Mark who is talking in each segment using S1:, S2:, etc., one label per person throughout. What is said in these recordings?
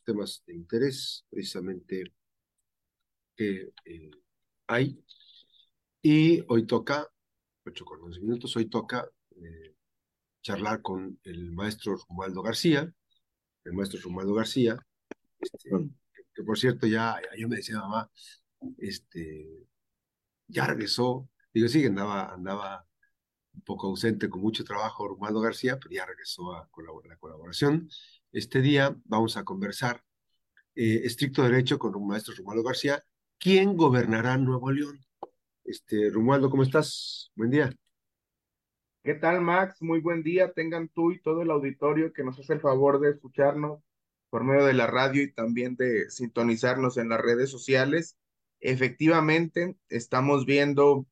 S1: los temas de interés precisamente que eh, hay. Y hoy toca, ocho con 11 minutos, hoy toca eh, charlar con el maestro Romualdo García, el maestro Romualdo García, este, que, por cierto ya, yo me decía mamá, este, ya regresó, digo, sí, andaba, andaba un poco ausente con mucho trabajo Romualdo García, pero ya regresó a la colaboración. Este día vamos a conversar eh, estricto derecho con un maestro Romualdo García, ¿quién gobernará Nuevo León? Este, Romualdo, ¿cómo estás? Buen día.
S2: ¿Qué tal, Max? Muy buen día. Tengan tú y todo el auditorio que nos hace el favor de escucharnos por medio de la radio y también de sintonizarnos en las redes sociales. Efectivamente, estamos viendo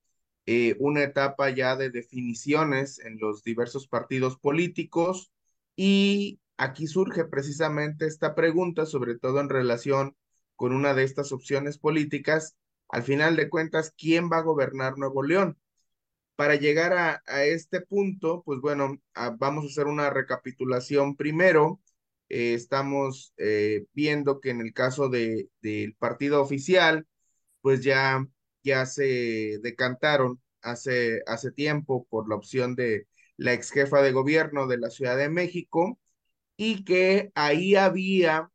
S2: eh, una etapa ya de definiciones en los diversos partidos políticos y aquí surge precisamente esta pregunta, sobre todo en relación con una de estas opciones políticas. Al final de cuentas, ¿quién va a gobernar Nuevo León? Para llegar a, este punto, pues bueno, vamos a hacer una recapitulación primero. Eh, estamos eh, viendo que en el caso de, del partido oficial, pues ya, ya se decantaron hace, hace tiempo por la opción de la ex jefa de gobierno de la Ciudad de México y que ahí había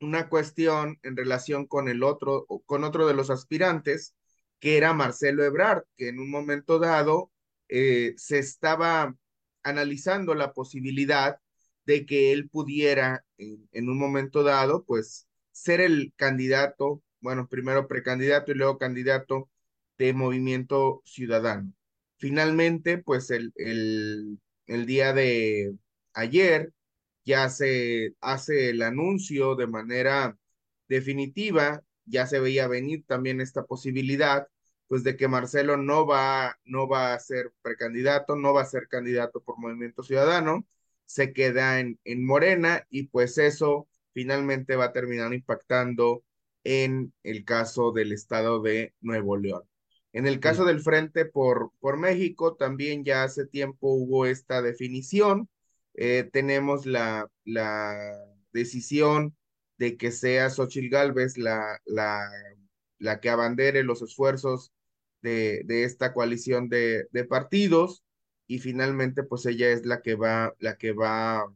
S2: una cuestión en relación con el otro, con otro de los aspirantes, que era Marcelo Ebrard, que en un momento dado eh, se estaba analizando la posibilidad de que él pudiera en, en, un momento dado, pues, ser el candidato, bueno, primero precandidato y luego candidato de Movimiento Ciudadano. Finalmente, pues el, el, el día de ayer ya se hace el anuncio de manera definitiva, ya se veía venir también esta posibilidad, pues de que Marcelo no va, no va a ser precandidato, no va a ser candidato por Movimiento Ciudadano, se queda en, en Morena y pues eso finalmente va a terminar impactando en el caso del estado de Nuevo León. En el caso del Frente por, por México, también ya hace tiempo hubo esta definición. Eh, tenemos la, la decisión de que sea Xochitl Gálvez la, la, la que abandere los esfuerzos de, de esta coalición de, de, partidos y finalmente pues ella es la que va, la que va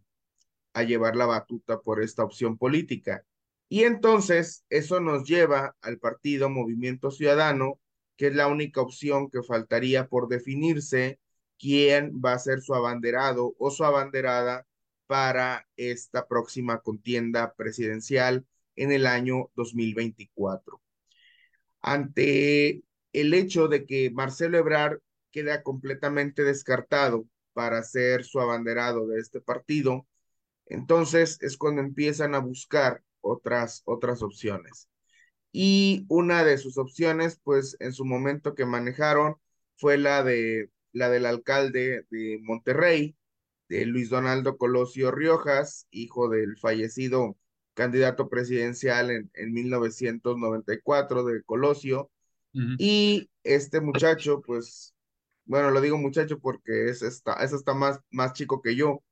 S2: a llevar la batuta por esta opción política. Y entonces eso nos lleva al partido Movimiento Ciudadano, que es la única opción que faltaría por definirse quién va a ser su abanderado o su abanderada para esta próxima contienda presidencial en el año 2024. Ante el hecho de que Marcelo Ebrard queda completamente descartado para ser su abanderado de este partido, entonces es cuando empiezan a buscar otras, otras opciones. Y una de sus opciones, pues en su momento que manejaron, fue la de la del alcalde de Monterrey, de Luis Donaldo Colosio Riojas, hijo del fallecido candidato presidencial en, en 1994 de Colosio. Y este muchacho, pues, bueno, lo digo muchacho porque es, está, es hasta más, más chico que yo,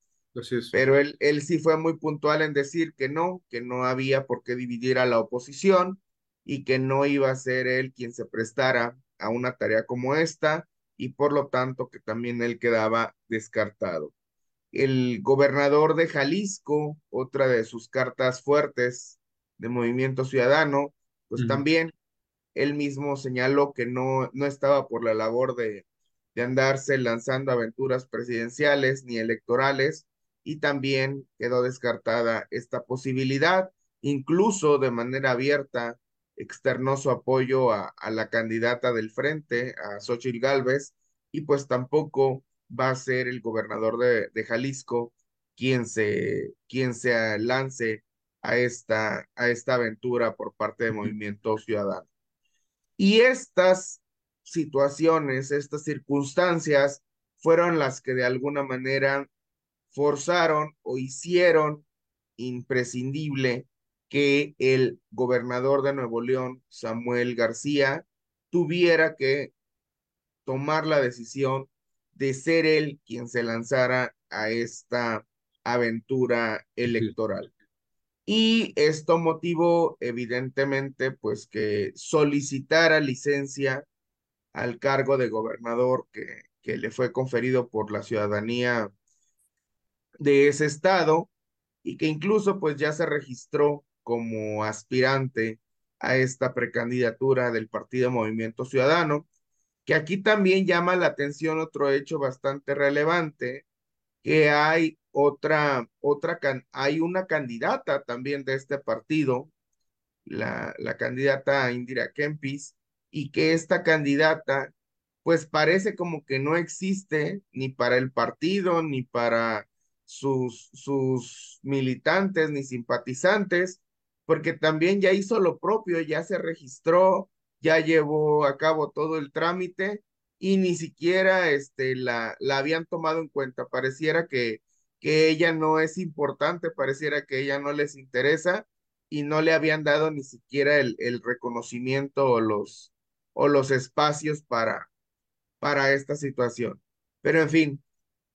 S2: pero él, él sí fue muy puntual en decir que no, que no había por qué dividir a la oposición y que no iba a ser él quien se prestara a una tarea como esta y por lo tanto que también él quedaba descartado. El gobernador de Jalisco, otra de sus cartas fuertes de Movimiento Ciudadano, pues también él mismo señaló que no, no estaba por la labor de, de andarse lanzando aventuras presidenciales ni electorales y también quedó descartada esta posibilidad, incluso de manera abierta externó su apoyo a, la candidata del frente, a Xochitl Gálvez, y pues tampoco va a ser el gobernador de, Jalisco quien se, quien se lance a esta, a esta aventura por parte del Movimiento Ciudadano. Y estas situaciones, estas circunstancias, fueron las que de alguna manera forzaron o hicieron imprescindible que el gobernador de Nuevo León, Samuel García, tuviera que tomar la decisión de ser él quien se lanzara a esta aventura electoral. y esto motivó evidentemente pues que solicitara licencia al cargo de gobernador que, que le fue conferido por la ciudadanía de ese estado y que incluso pues ya se registró como aspirante a esta precandidatura del Partido Movimiento Ciudadano, que aquí también llama la atención otro hecho bastante relevante, que hay otra, otra, hay una candidata también de este partido, la, la candidata Indira Kempis, y que esta candidata pues parece como que no existe ni para el partido, ni para sus, sus militantes, ni simpatizantes, porque también ya hizo lo propio, ya se registró, ya llevó a cabo todo el trámite y ni siquiera este, la, la habían tomado en cuenta. Pareciera que, que ella no es importante, pareciera que ella no les interesa y no le habían dado ni siquiera el, el reconocimiento o los, o los espacios para, para esta situación. Pero en fin,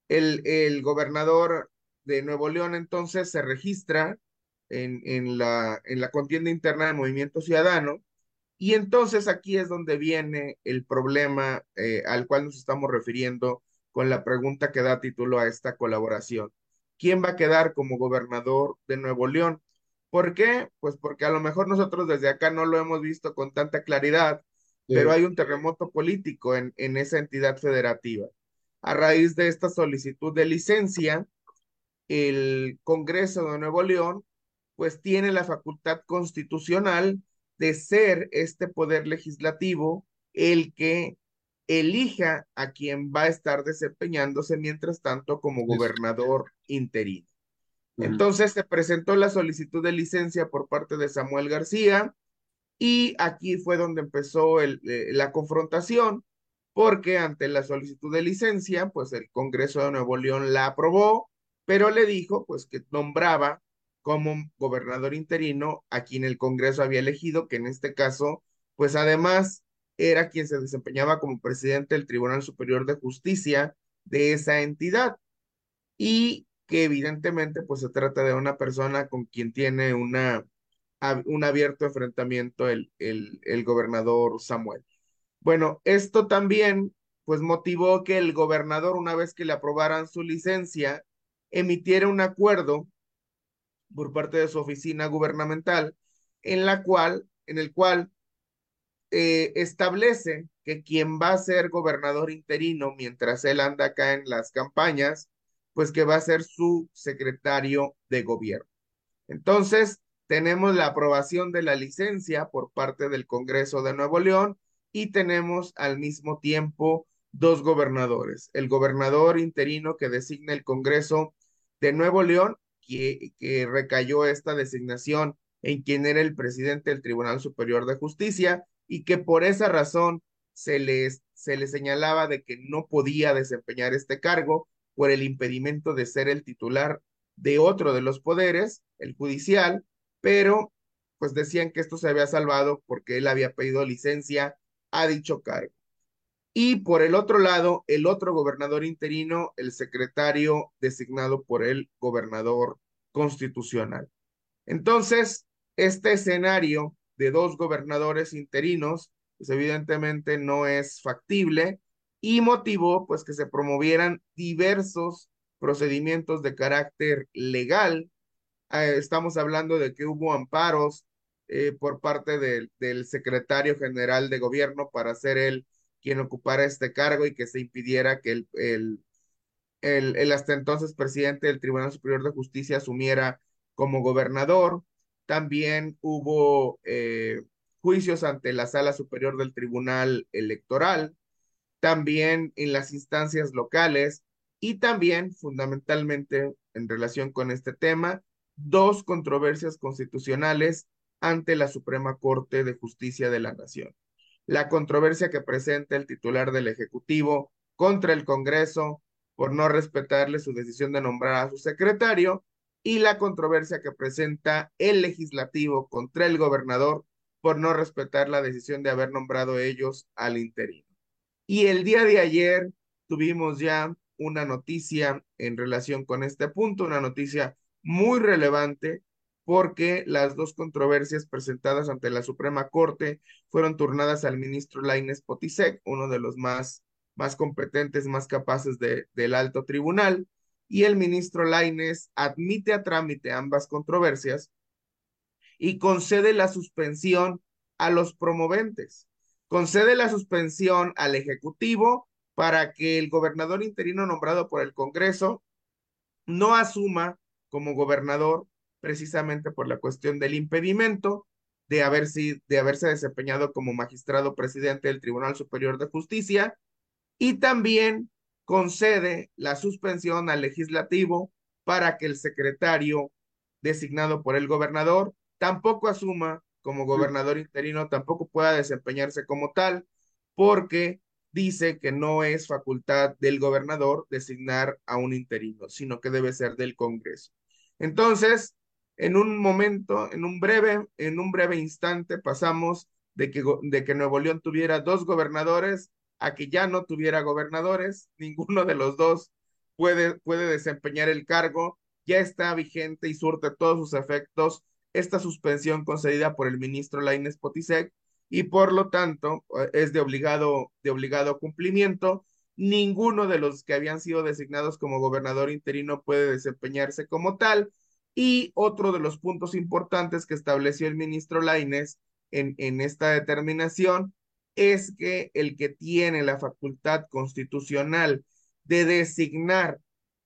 S2: el, el gobernador de Nuevo León entonces se registra en, en, la, en la contienda interna del Movimiento Ciudadano y entonces aquí es donde viene el problema eh, al cual nos estamos refiriendo con la pregunta que da título a esta colaboración. ¿Quién va a quedar como gobernador de Nuevo León? ¿Por qué? Pues porque a lo mejor nosotros desde acá no lo hemos visto con tanta claridad, pero hay un terremoto político en, en esa entidad federativa. A raíz de esta solicitud de licencia, el Congreso de Nuevo León pues tiene la facultad constitucional de ser este poder legislativo el que elija a quien va a estar desempeñándose mientras tanto como gobernador interino. Entonces se presentó la solicitud de licencia por parte de Samuel García y aquí fue donde empezó el, eh, la confrontación porque ante la solicitud de licencia, pues el Congreso de Nuevo León la aprobó, pero le dijo pues que nombraba como gobernador interino a quien el Congreso había elegido, que en este caso, pues además era quien se desempeñaba como presidente del Tribunal Superior de Justicia de esa entidad y que evidentemente pues se trata de una persona con quien tiene una, un abierto enfrentamiento el, el, el gobernador Samuel. Bueno, esto también pues motivó que el gobernador, una vez que le aprobaran su licencia, emitiera un acuerdo por parte de su oficina gubernamental, en la cual, en el cual eh, establece que quien va a ser gobernador interino mientras él anda acá en las campañas, pues que va a ser su secretario de gobierno. Entonces, tenemos la aprobación de la licencia por parte del Congreso de Nuevo León y tenemos al mismo tiempo dos gobernadores. El gobernador interino que designa el Congreso de Nuevo León que, recayó esta designación en quien era el presidente del Tribunal Superior de Justicia y que por esa razón se les se le señalaba de que no podía desempeñar este cargo por el impedimento de ser el titular de otro de los poderes, el judicial, pero pues decían que esto se había salvado porque él había pedido licencia a dicho cargo. Y por el otro lado, el otro gobernador interino, el secretario designado por el gobernador constitucional. Entonces, este escenario de dos gobernadores interinos, pues evidentemente no es factible y motivó pues que se promovieran diversos procedimientos de carácter legal. Eh, estamos hablando de que hubo amparos eh, por parte del, secretario general de gobierno para ser él quien ocupara este cargo y que se impidiera que el, el, el, hasta entonces presidente del Tribunal Superior de Justicia asumiera como gobernador. También hubo eh, juicios ante la Sala Superior del Tribunal Electoral, también en las instancias locales y también, fundamentalmente, en relación con este tema, dos controversias constitucionales ante la Suprema Corte de Justicia de la Nación la controversia que presenta el titular del Ejecutivo contra el Congreso por no respetarle su decisión de nombrar a su secretario y la controversia que presenta el legislativo contra el gobernador por no respetar la decisión de haber nombrado ellos al interino. Y el día de ayer tuvimos ya una noticia en relación con este punto, una noticia muy relevante porque las dos controversias presentadas ante la Suprema Corte fueron turnadas al ministro Laines Potisek, uno de los más, más competentes, más capaces de, del alto tribunal, y el ministro Laines admite a trámite ambas controversias y concede la suspensión a los promoventes. Concede la suspensión al Ejecutivo para que el gobernador interino nombrado por el Congreso no asuma como gobernador precisamente por la cuestión del impedimento de, haber de haberse desempeñado como magistrado presidente del Tribunal Superior de Justicia y también concede la suspensión al legislativo para que el secretario designado por el gobernador tampoco asuma como gobernador interino, tampoco pueda desempeñarse como tal, porque dice que no es facultad del gobernador designar a un interino, sino que debe ser del Congreso. Entonces, en un momento, en un breve, en un breve instante pasamos de que, de que Nuevo León tuviera dos gobernadores a que ya no tuviera gobernadores, ninguno de los dos puede, puede desempeñar el cargo, ya está vigente y surte todos sus efectos esta suspensión concedida por el ministro Lainez Potisek y por lo tanto eh, es de obligado, de obligado cumplimiento. Ninguno de los que habían sido designados como gobernador interino puede desempeñarse como tal y otro de los puntos importantes que estableció el ministro Laines en, en esta determinación es que el que tiene la facultad constitucional de designar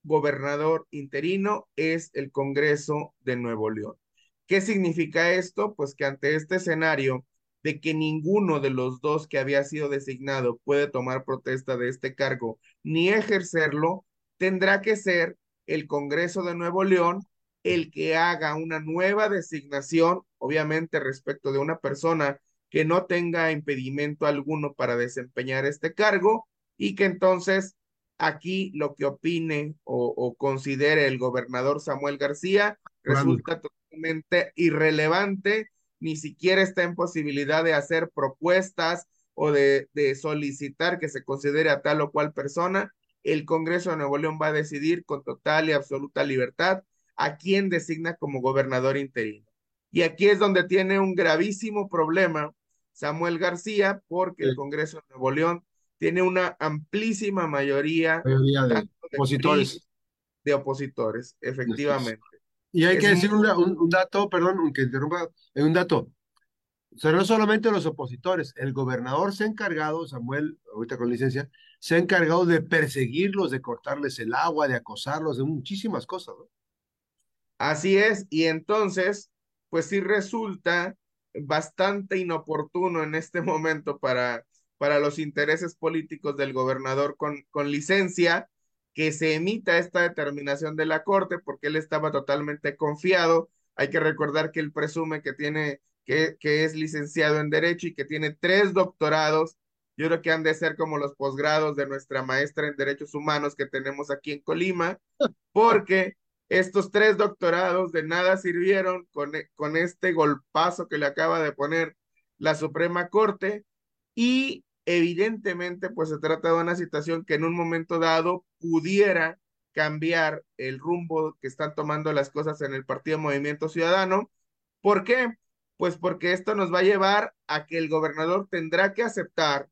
S2: gobernador interino es el Congreso de Nuevo León. ¿Qué significa esto? Pues que ante este escenario de que ninguno de los dos que había sido designado puede tomar protesta de este cargo ni ejercerlo, tendrá que ser el Congreso de Nuevo León el que haga una nueva designación, obviamente respecto de una persona que no tenga impedimento alguno para desempeñar este cargo y que entonces aquí lo que opine o, considere el gobernador Samuel García resulta totalmente irrelevante, ni siquiera está en posibilidad de hacer propuestas o de, de solicitar que se considere a tal o cual persona. El Congreso de Nuevo León va a decidir con total y absoluta libertad a quién designa como gobernador interino. Y aquí es donde tiene un gravísimo problema Samuel García, porque el Congreso de Nuevo León tiene una amplísima mayoría,
S1: de, opositores.
S2: De opositores, efectivamente.
S1: Y hay que decir un, dato, perdón, aunque interrumpa, un dato. O sea, no solamente los opositores, el gobernador se ha encargado, Samuel, ahorita con licencia, se ha encargado de perseguirlos, de cortarles el agua, de acosarlos, de muchísimas cosas, ¿no?
S2: Así es, y entonces, pues sí resulta bastante inoportuno en este momento para, para los intereses políticos del gobernador con, con licencia que se emita esta determinación de la Corte porque él estaba totalmente confiado. Hay que recordar que él presume que tiene, que, que es licenciado en Derecho y que tiene tres doctorados. Yo creo que han de ser como los posgrados de nuestra maestra en Derechos Humanos que tenemos aquí en Colima, porque estos tres doctorados de nada sirvieron con, con este golpazo que le acaba de poner la Suprema Corte y evidentemente pues se trata de una situación que en un momento dado pudiera cambiar el rumbo que están tomando las cosas en el Partido Movimiento Ciudadano. ¿Por qué? Pues porque esto nos va a llevar a que el gobernador tendrá que aceptar,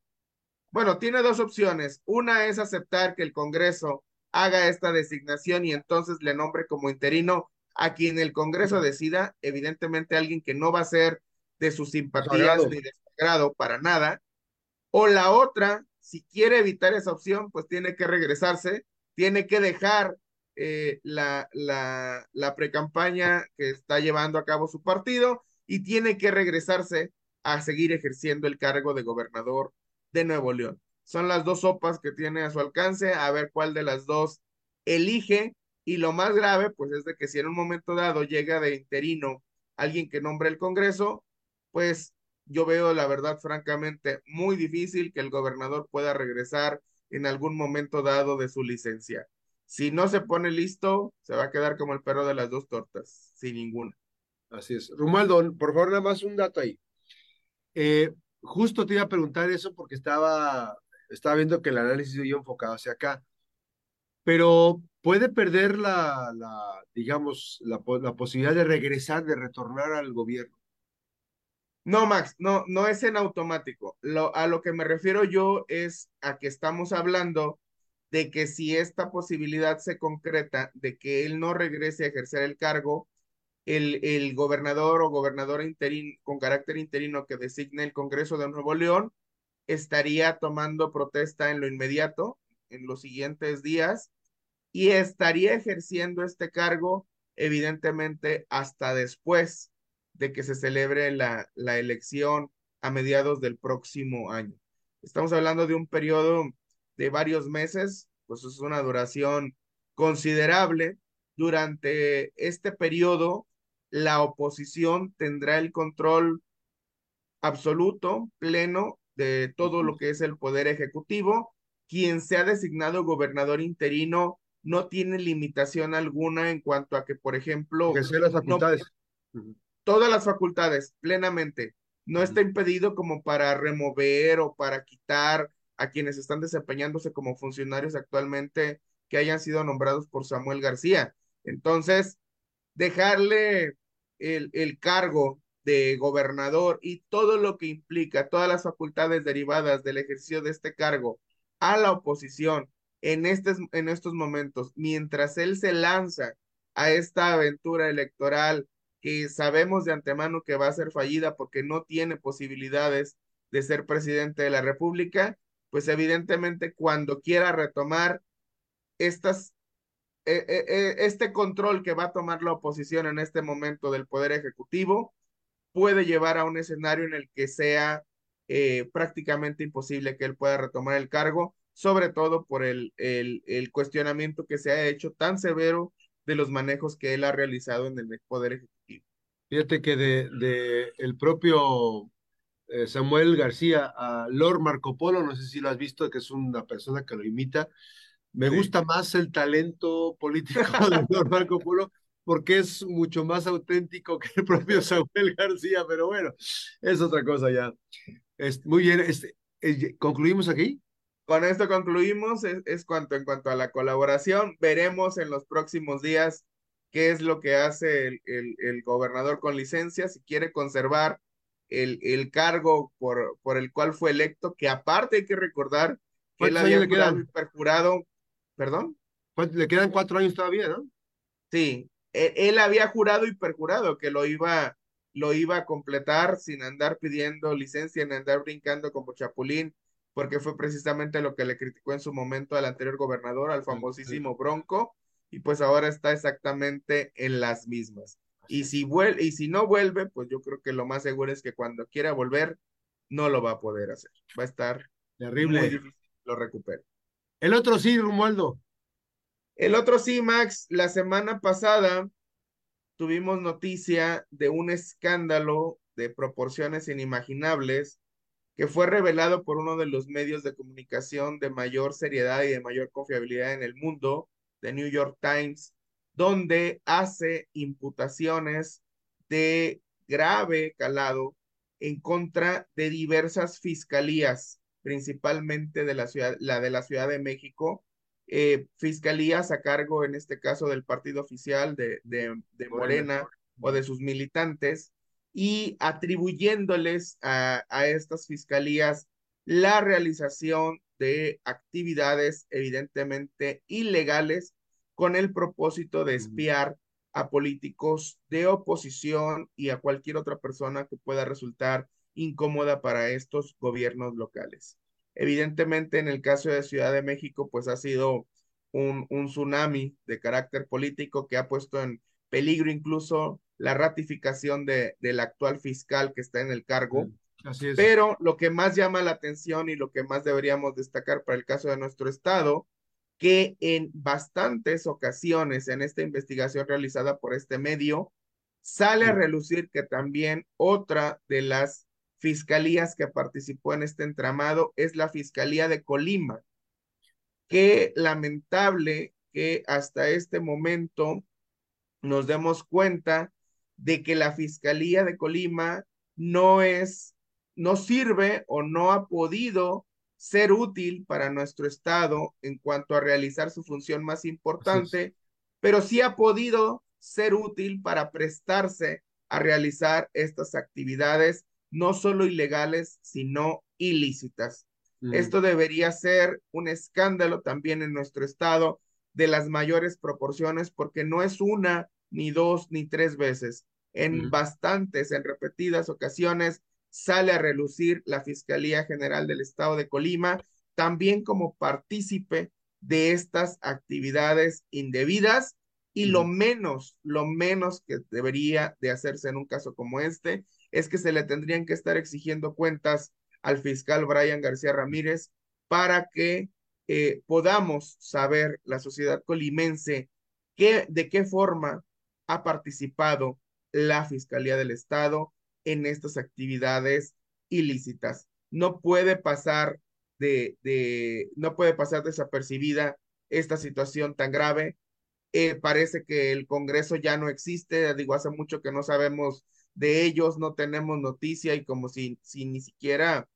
S2: bueno, tiene dos opciones. Una es aceptar que el Congreso haga esta designación y entonces le nombre como interino a quien el Congreso decida, evidentemente alguien que no va a ser de sus simpatías ni de su agrado para nada. O la otra, si quiere evitar esa opción, pues tiene que regresarse, tiene que dejar eh, la, la, la precampaña que está llevando a cabo su partido y tiene que regresarse a seguir ejerciendo el cargo de gobernador de Nuevo León. Son las dos sopas que tiene a su alcance, a ver cuál de las dos elige. Y lo más grave, pues es de que si en un momento dado llega de interino alguien que nombre el Congreso, pues yo veo la verdad francamente muy difícil que el gobernador pueda regresar en algún momento dado de su licencia. Si no se pone listo, se va a quedar como el perro de las dos tortas, sin ninguna.
S1: Así es. Romualdo, por favor, nada más un dato ahí. Eh, justo te iba a preguntar eso porque estaba estaba viendo que el análisis yo enfocado hacia acá. Pero puede perder la, digamos, la, posibilidad de regresar, de retornar al gobierno.
S2: No, Max, no, no es en automático. Lo, a lo que me refiero yo es a que estamos hablando de que si esta posibilidad se concreta de que él no regrese a ejercer el cargo, el, el gobernador o gobernadora interino con carácter interino que designe el Congreso de Nuevo León estaría tomando protesta en lo inmediato, en los siguientes días, y estaría ejerciendo este cargo, evidentemente, hasta después de que se celebre la, la elección a mediados del próximo año. Estamos hablando de un periodo de varios meses, pues es una duración considerable. Durante este periodo, la oposición tendrá el control absoluto, pleno, de todo lo que es el poder ejecutivo. Quien sea designado gobernador interino no tiene limitación alguna en cuanto a que, por ejemplo,
S1: que las facultades.
S2: todas las facultades, plenamente. No está impedido como para remover o para quitar a quienes están desempeñándose como funcionarios actualmente que hayan sido nombrados por Samuel García. Entonces, dejarle el, el cargo de gobernador y todo lo que implica, todas las facultades derivadas del ejercicio de este cargo a la oposición en, en estos momentos, mientras él se lanza a esta aventura electoral que sabemos de antemano que va a ser fallida porque no tiene posibilidades de ser presidente de la República, pues evidentemente cuando quiera retomar estas, eh, eh, eh, este control que va a tomar la oposición en este momento del Poder Ejecutivo, puede llevar a un escenario en el que sea prácticamente imposible que él pueda retomar el cargo sobre todo por el, el, el, cuestionamiento que se ha hecho tan severo de los manejos que él ha realizado en el Poder Ejecutivo.
S1: Fíjate que de, de el propio eh, Samuel García a Lord Marco Polo, no sé si lo has visto, que es una persona que lo imita. Me sí. gusta más el talento político de Lord Marco Polo porque es mucho más auténtico que el propio Samuel García, pero bueno, es otra cosa ya. Es, muy bien, este, eh, ¿concluimos aquí?
S2: Con esto concluimos, es, es, cuanto en cuanto a la colaboración. Veremos en los próximos días qué es lo que hace el, el, el gobernador con licencia, si quiere conservar el, el cargo por, por, el cual fue electo, que aparte hay que recordar que él había perjurado, perdón.
S1: Le quedan cuatro años todavía, ¿no?
S2: Sí, él, él, había jurado y perjurado que lo iba, lo iba a completar sin andar pidiendo licencia, sin andar brincando como chapulín porque fue precisamente lo que le criticó en su momento al anterior gobernador, al famosísimo Bronco, y pues ahora está exactamente en las mismas. Y si, vuelve, y si no vuelve, pues yo creo que lo más seguro es que cuando quiera volver, no lo va a poder hacer. Va a estar
S1: Terrible.
S2: muy difícil que lo recupere.
S1: El otro sí, Romualdo.
S2: El otro sí, Max. La semana pasada tuvimos noticia de un escándalo de proporciones inimaginables que fue revelado por uno de los medios de comunicación de mayor seriedad y de mayor confiabilidad en el mundo, The New York Times, donde hace imputaciones de grave calado en contra de diversas fiscalías, principalmente de la ciudad, la de la Ciudad de México, eh, fiscalías a cargo, en este caso, del partido oficial de, de, de Morena. O de sus militantes, y atribuyéndoles a, a, estas fiscalías la realización de actividades evidentemente ilegales con el propósito de espiar a políticos de oposición y a cualquier otra persona que pueda resultar incómoda para estos gobiernos locales. Evidentemente, en el caso de Ciudad de México, pues ha sido un, un tsunami de carácter político que ha puesto en peligro incluso la ratificación de, del actual fiscal que está en el cargo.
S1: Así es.
S2: Pero lo que más llama la atención y lo que más deberíamos destacar para el caso de nuestro estado, que en bastantes ocasiones en esta investigación realizada por este medio, sale a relucir que también otra de las fiscalías que participó en este entramado es la Fiscalía de Colima. Qué lamentable que hasta este momento nos demos cuenta de que la Fiscalía de Colima no es, no sirve o no ha podido ser útil para nuestro Estado en cuanto a realizar su función más importante, pero sí ha podido ser útil para prestarse a realizar estas actividades no solo ilegales, sino ilícitas. Esto debería ser un escándalo también en nuestro estado de las mayores proporciones porque no es una, ni dos, ni tres veces. En bastantes, en repetidas ocasiones, sale a relucir la Fiscalía General del Estado de Colima, también como partícipe de estas actividades indebidas y lo menos, lo menos que debería de hacerse en un caso como este es que se le tendrían que estar exigiendo cuentas al fiscal Brian García Ramírez para que eh, podamos saber la sociedad colimense de qué forma ha participado la Fiscalía del Estado en estas actividades ilícitas. No puede pasar de, de no puede pasar desapercibida esta situación tan grave. Eh, parece que el Congreso ya no existe, digo, hace mucho que no sabemos de ellos, no tenemos noticia y como si, si ni siquiera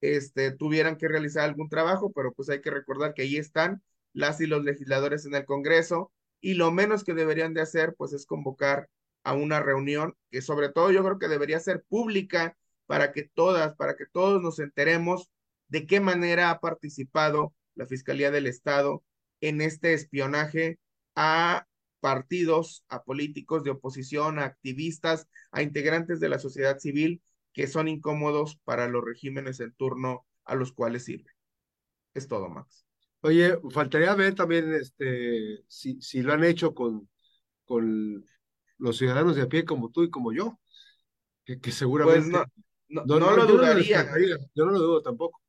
S2: este, tuvieran que realizar algún trabajo, pero pues hay que recordar que ahí están las y los legisladores en el Congreso y lo menos que deberían de hacer pues es convocar a una reunión que sobre todo yo creo que debería ser pública para que todas, para que todos nos enteremos de qué manera ha participado la Fiscalía del Estado en este espionaje a partidos, a políticos de oposición, a activistas, a integrantes de la sociedad civil que son incómodos para los regímenes en turno a los cuales sirve. Es todo, Max.
S1: Oye, faltaría ver también este, si, si lo han hecho con, con los ciudadanos de a pie como tú y como yo, que, que seguramente...
S2: Pues no, no, no, lo dudaría.
S1: yo no lo dudo tampoco.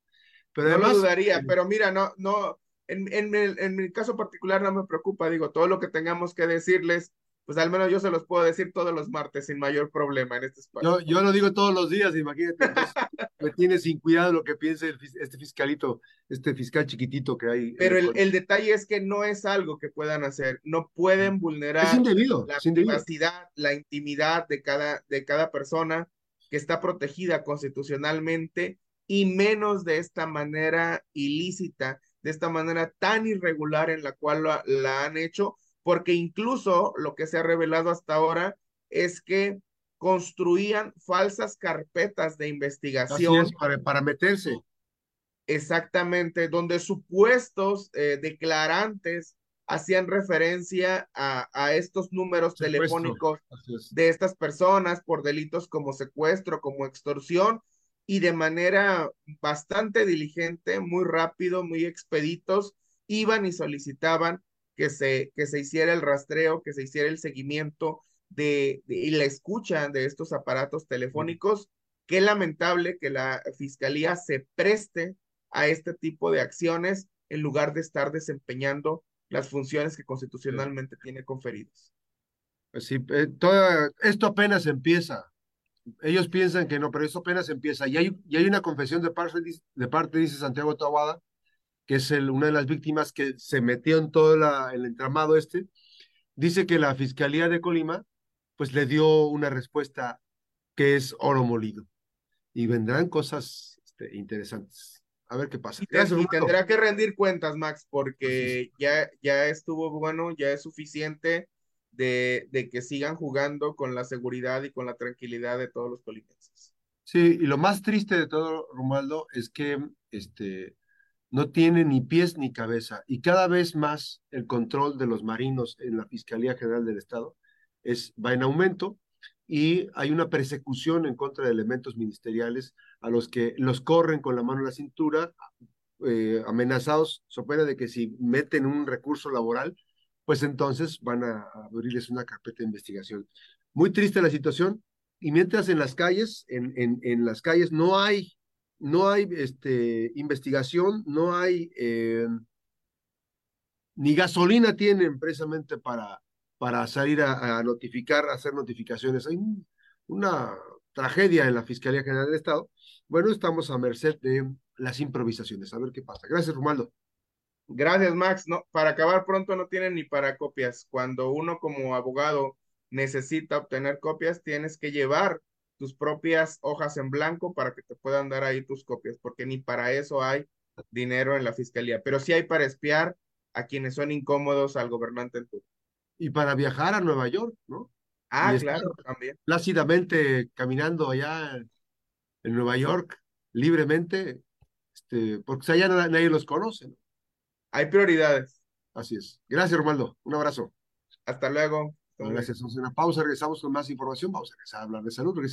S2: Pero no además, lo dudaría, eh, pero mira, no, no, en, en, en, mi caso particular no me preocupa, digo, todo lo que tengamos que decirles pues al menos yo se los puedo decir todos los martes sin mayor problema en este espacio.
S1: Yo, yo lo digo todos los días, imagínate, me tiene sin cuidado lo que piense este fiscalito, este fiscal chiquitito que hay.
S2: Pero el, el, detalle es que no es algo que puedan hacer, no pueden vulnerar la privacidad, la intimidad de cada, de cada persona que está protegida constitucionalmente y menos de esta manera ilícita, de esta manera tan irregular en la cual la han hecho porque incluso lo que se ha revelado hasta ahora es que construían falsas carpetas de investigación.
S1: para, meterse.
S2: Exactamente, donde supuestos eh, declarantes hacían referencia a, a estos números telefónicos de estas personas por delitos como secuestro, como extorsión, y de manera bastante diligente, muy rápido, muy expeditos, iban y solicitaban que se, que se hiciera el rastreo, que se hiciera el seguimiento de, y la escucha de estos aparatos telefónicos. Qué lamentable que la fiscalía se preste a este tipo de acciones en lugar de estar desempeñando las funciones que constitucionalmente tiene conferidas.
S1: Pues sí, eh, esto apenas empieza. Ellos piensan que no, pero esto apenas empieza. Y hay, y hay una confesión de parte, de parte, dice Santiago Tawada, que es el, una de las víctimas que se metió en todo la, el entramado este, dice que la Fiscalía de Colima pues le dio una respuesta que es oro molido. Y vendrán cosas este, interesantes. A ver qué pasa.
S2: Y, tendrá que rendir cuentas, Max, porque ya, ya estuvo bueno, ya es suficiente de, de que sigan jugando con la seguridad y con la tranquilidad de todos los colimenses.
S1: Sí, y lo más triste de todo, Romualdo, es que este, no tiene ni pies ni cabeza y cada vez más el control de los marinos en la Fiscalía General del Estado es, va en aumento y hay una persecución en contra de elementos ministeriales a los que los corren con la mano en la cintura, eh, amenazados, so pena de que si meten un recurso laboral, pues entonces van a, abrirles una carpeta de investigación. Muy triste la situación y mientras en las calles, en, en, en las calles no hay no hay este, investigación, no hay eh, ni gasolina tienen precisamente para, para salir a, notificar, a hacer notificaciones. Hay una tragedia en la Fiscalía General del Estado. Bueno, estamos a merced de las improvisaciones. A ver qué pasa. Gracias, Romaldo.
S2: Gracias, Max. No, para acabar pronto no tienen ni para copias. Cuando uno como abogado necesita obtener copias, tienes que llevar tus propias hojas en blanco para que te puedan dar ahí tus copias, porque ni para eso hay dinero en la fiscalía, pero sí hay para espiar a quienes son incómodos al gobernante en turno.
S1: Y para viajar a Nueva York, ¿no?
S2: Ah,
S1: y
S2: claro, también.
S1: Plácidamente caminando allá en Nueva York, libremente, este, porque allá nadie los conoce. ¿no?
S2: Hay prioridades.
S1: Así es. Gracias, Romaldo. Un abrazo.
S2: Hasta luego.
S1: Gracias. Hacemos una pausa, regresamos con más información. Vamos a regresar a hablar de salud.